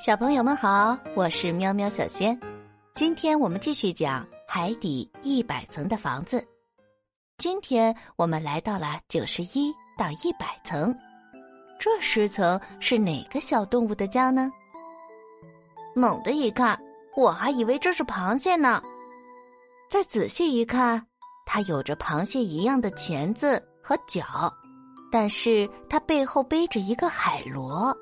小朋友们好，我是喵喵小仙。今天我们继续讲海底一百层的房子。今天我们来到了九十一到一百层，这十层是哪个小动物的家呢？猛地一看，我还以为这是螃蟹呢。再仔细一看，它有着螃蟹一样的钳子和脚，但是它背后背着一个海螺。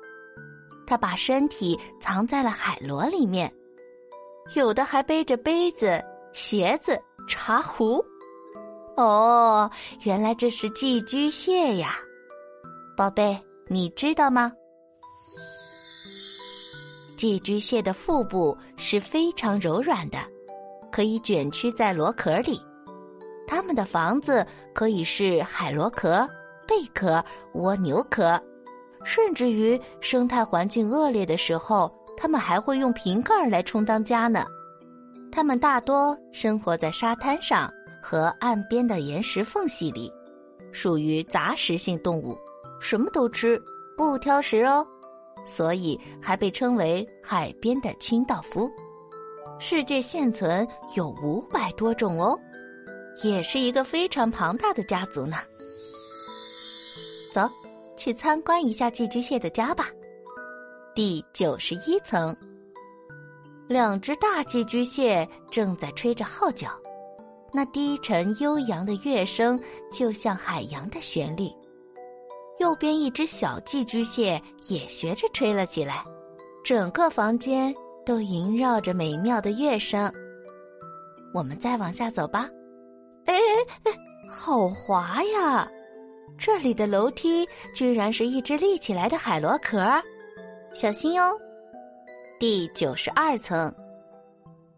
他把身体藏在了海螺里面，有的还背着杯子、鞋子、茶壶。哦，原来这是寄居蟹呀，宝贝，你知道吗？寄居蟹的腹部是非常柔软的，可以卷曲在螺壳里。它们的房子可以是海螺壳、贝壳、蜗牛壳。甚至于生态环境恶劣的时候，它们还会用瓶盖来充当家呢。它们大多生活在沙滩上和岸边的岩石缝隙里，属于杂食性动物，什么都吃，不挑食哦。所以还被称为海边的清道夫。世界现存有五百多种哦，也是一个非常庞大的家族呢。走。去参观一下寄居蟹的家吧。第九十一层，两只大寄居蟹正在吹着号角，那低沉悠扬的乐声就像海洋的旋律。右边一只小寄居蟹也学着吹了起来，整个房间都萦绕着美妙的乐声。我们再往下走吧。哎哎哎，好滑呀！这里的楼梯居然是一只立起来的海螺壳，小心哟！第九十二层，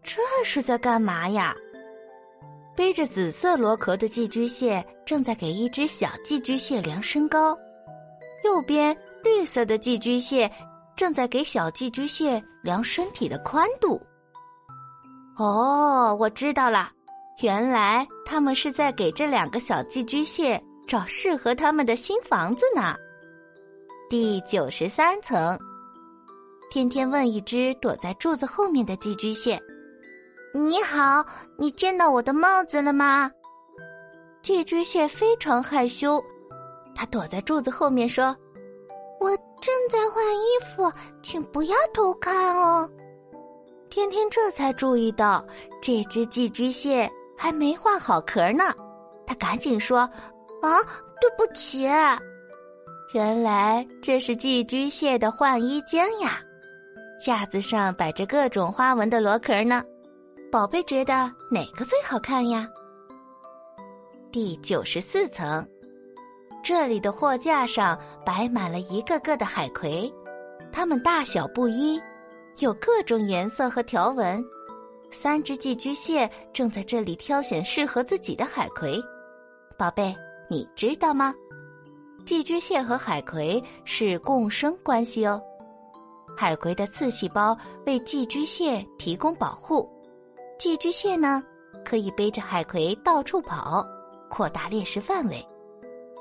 这是在干嘛呀？背着紫色螺壳的寄居蟹正在给一只小寄居蟹量身高，右边绿色的寄居蟹正在给小寄居蟹量身体的宽度。哦，我知道了，原来他们是在给这两个小寄居蟹。找适合他们的新房子呢。第九十三层，天天问一只躲在柱子后面的寄居蟹：“你好，你见到我的帽子了吗？”寄居蟹非常害羞，它躲在柱子后面说：“我正在换衣服，请不要偷看哦。”天天这才注意到这只寄居蟹还没换好壳呢，他赶紧说。啊，对不起，原来这是寄居蟹的换衣间呀，架子上摆着各种花纹的螺壳呢。宝贝觉得哪个最好看呀？第九十四层，这里的货架上摆满了一个个的海葵，它们大小不一，有各种颜色和条纹。三只寄居蟹正在这里挑选适合自己的海葵，宝贝。你知道吗？寄居蟹和海葵是共生关系哦。海葵的刺细胞为寄居蟹提供保护，寄居蟹呢可以背着海葵到处跑，扩大猎食范围。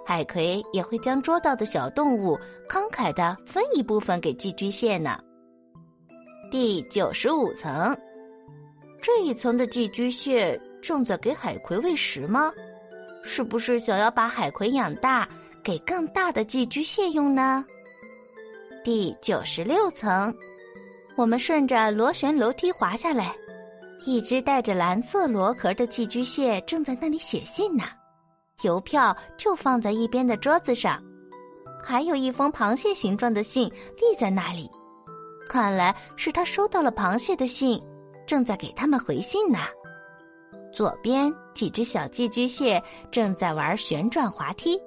海葵也会将捉到的小动物慷慨的分一部分给寄居蟹呢。第九十五层，这一层的寄居蟹正在给海葵喂食吗？是不是想要把海葵养大，给更大的寄居蟹用呢？第九十六层，我们顺着螺旋楼梯滑下来，一只带着蓝色螺壳的寄居蟹正在那里写信呢。邮票就放在一边的桌子上，还有一封螃蟹形状的信立在那里，看来是他收到了螃蟹的信，正在给他们回信呢。左边几只小寄居蟹正在玩旋转滑梯，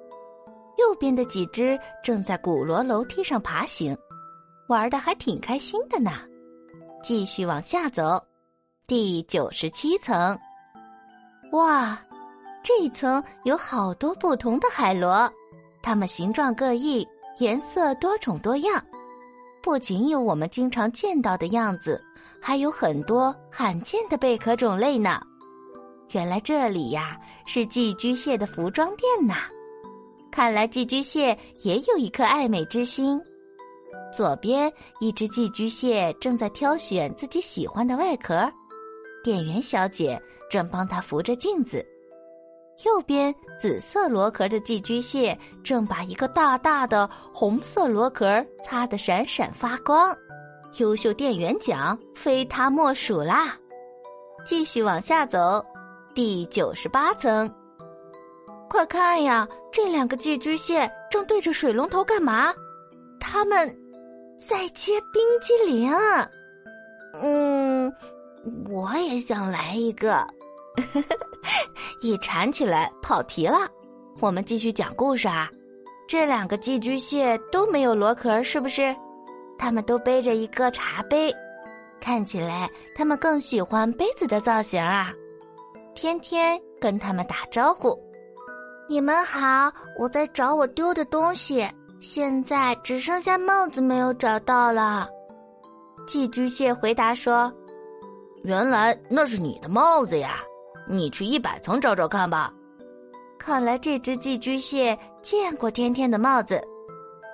右边的几只正在鼓螺楼梯上爬行，玩的还挺开心的呢。继续往下走，第九十七层。哇，这一层有好多不同的海螺，它们形状各异，颜色多种多样。不仅有我们经常见到的样子，还有很多罕见的贝壳种类呢。原来这里呀是寄居蟹的服装店呐，看来寄居蟹也有一颗爱美之心。左边一只寄居蟹正在挑选自己喜欢的外壳，店员小姐正帮它扶着镜子。右边紫色螺壳的寄居蟹正把一个大大的红色螺壳擦得闪闪发光，优秀店员奖非它莫属啦！继续往下走，第九十八层。快看呀，这两个寄居蟹正对着水龙头干嘛？他们在切冰激凌。嗯，我也想来一个。一馋起来跑题了，我们继续讲故事啊。这两个寄居蟹都没有螺壳，是不是？他们都背着一个茶杯，看起来他们更喜欢杯子的造型啊。天天跟他们打招呼：“你们好，我在找我丢的东西，现在只剩下帽子没有找到了。”寄居蟹回答说：“原来那是你的帽子呀。”你去一百层找找看吧。看来这只寄居蟹见过天天的帽子，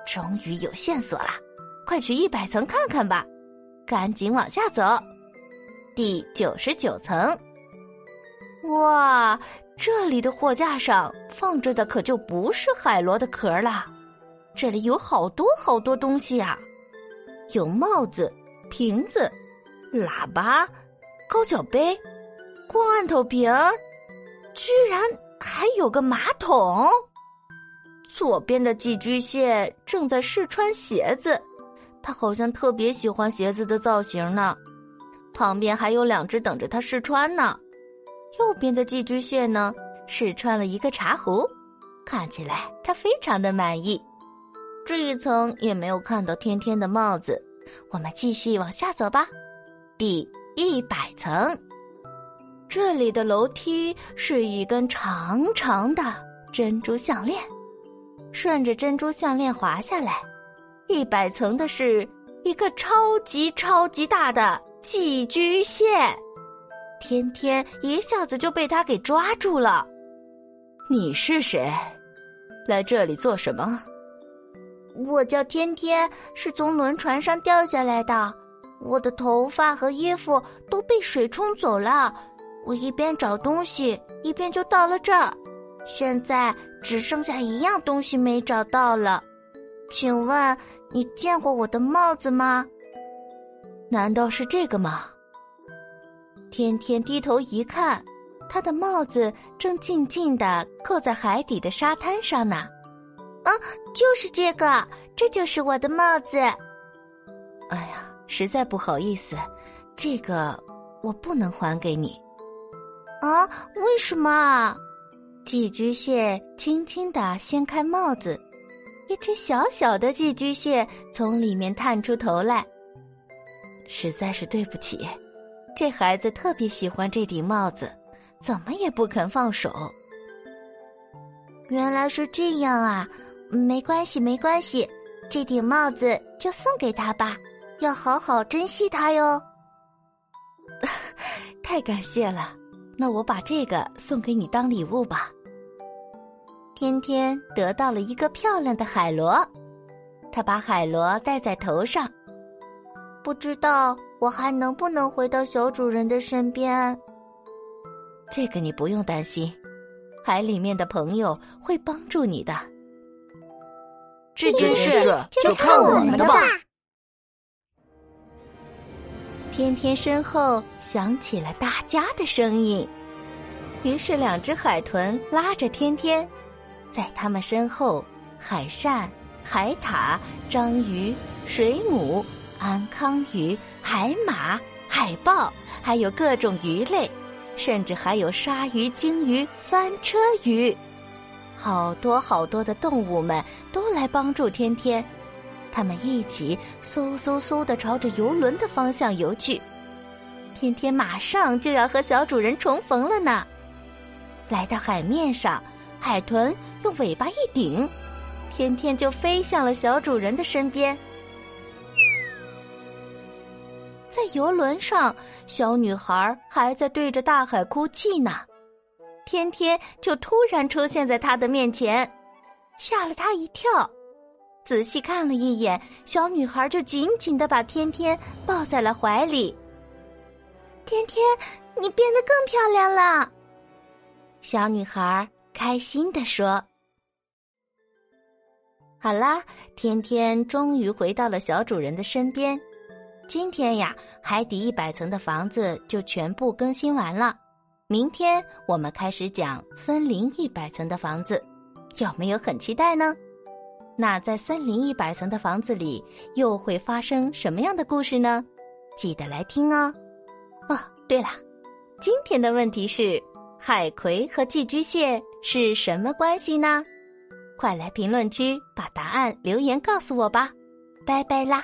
终于有线索了。快去一百层看看吧！赶紧往下走，第九十九层。哇，这里的货架上放着的可就不是海螺的壳了，这里有好多好多东西呀，有帽子、瓶子、喇叭、高脚杯。罐头瓶儿，居然还有个马桶。左边的寄居蟹正在试穿鞋子，它好像特别喜欢鞋子的造型呢。旁边还有两只等着它试穿呢。右边的寄居蟹呢，试穿了一个茶壶，看起来它非常的满意。这一层也没有看到天天的帽子，我们继续往下走吧。第一百层。这里的楼梯是一根长长的珍珠项链，顺着珍珠项链滑下来，一百层的是一个超级超级大的寄居蟹，天天一下子就被他给抓住了。你是谁？来这里做什么？我叫天天，是从轮船上掉下来的，我的头发和衣服都被水冲走了。我一边找东西，一边就到了这儿。现在只剩下一样东西没找到了，请问你见过我的帽子吗？难道是这个吗？天天低头一看，他的帽子正静静的扣在海底的沙滩上呢。啊，就是这个，这就是我的帽子。哎呀，实在不好意思，这个我不能还给你。啊，为什么？寄居蟹轻轻的掀开帽子，一只小小的寄居蟹从里面探出头来。实在是对不起，这孩子特别喜欢这顶帽子，怎么也不肯放手。原来是这样啊，没关系，没关系，这顶帽子就送给他吧，要好好珍惜它哟。太感谢了。那我把这个送给你当礼物吧。天天得到了一个漂亮的海螺，他把海螺戴在头上。不知道我还能不能回到小主人的身边？这个你不用担心，海里面的朋友会帮助你的。这件事就看我们的吧。天天身后响起了大家的声音，于是两只海豚拉着天天，在他们身后，海扇、海獭、章鱼、水母、安康鱼、海马、海豹，还有各种鱼类，甚至还有鲨鱼、鲸鱼、翻车鱼，好多好多的动物们都来帮助天天。他们一起嗖嗖嗖的朝着游轮的方向游去，天天马上就要和小主人重逢了呢。来到海面上，海豚用尾巴一顶，天天就飞向了小主人的身边。在游轮上，小女孩还在对着大海哭泣呢，天天就突然出现在她的面前，吓了她一跳。仔细看了一眼，小女孩就紧紧的把天天抱在了怀里。天天，你变得更漂亮了，小女孩开心的说。好啦，天天终于回到了小主人的身边。今天呀，海底一百层的房子就全部更新完了。明天我们开始讲森林一百层的房子，有没有很期待呢？那在森林一百层的房子里，又会发生什么样的故事呢？记得来听哦。哦，对了，今天的问题是：海葵和寄居蟹是什么关系呢？快来评论区把答案留言告诉我吧！拜拜啦。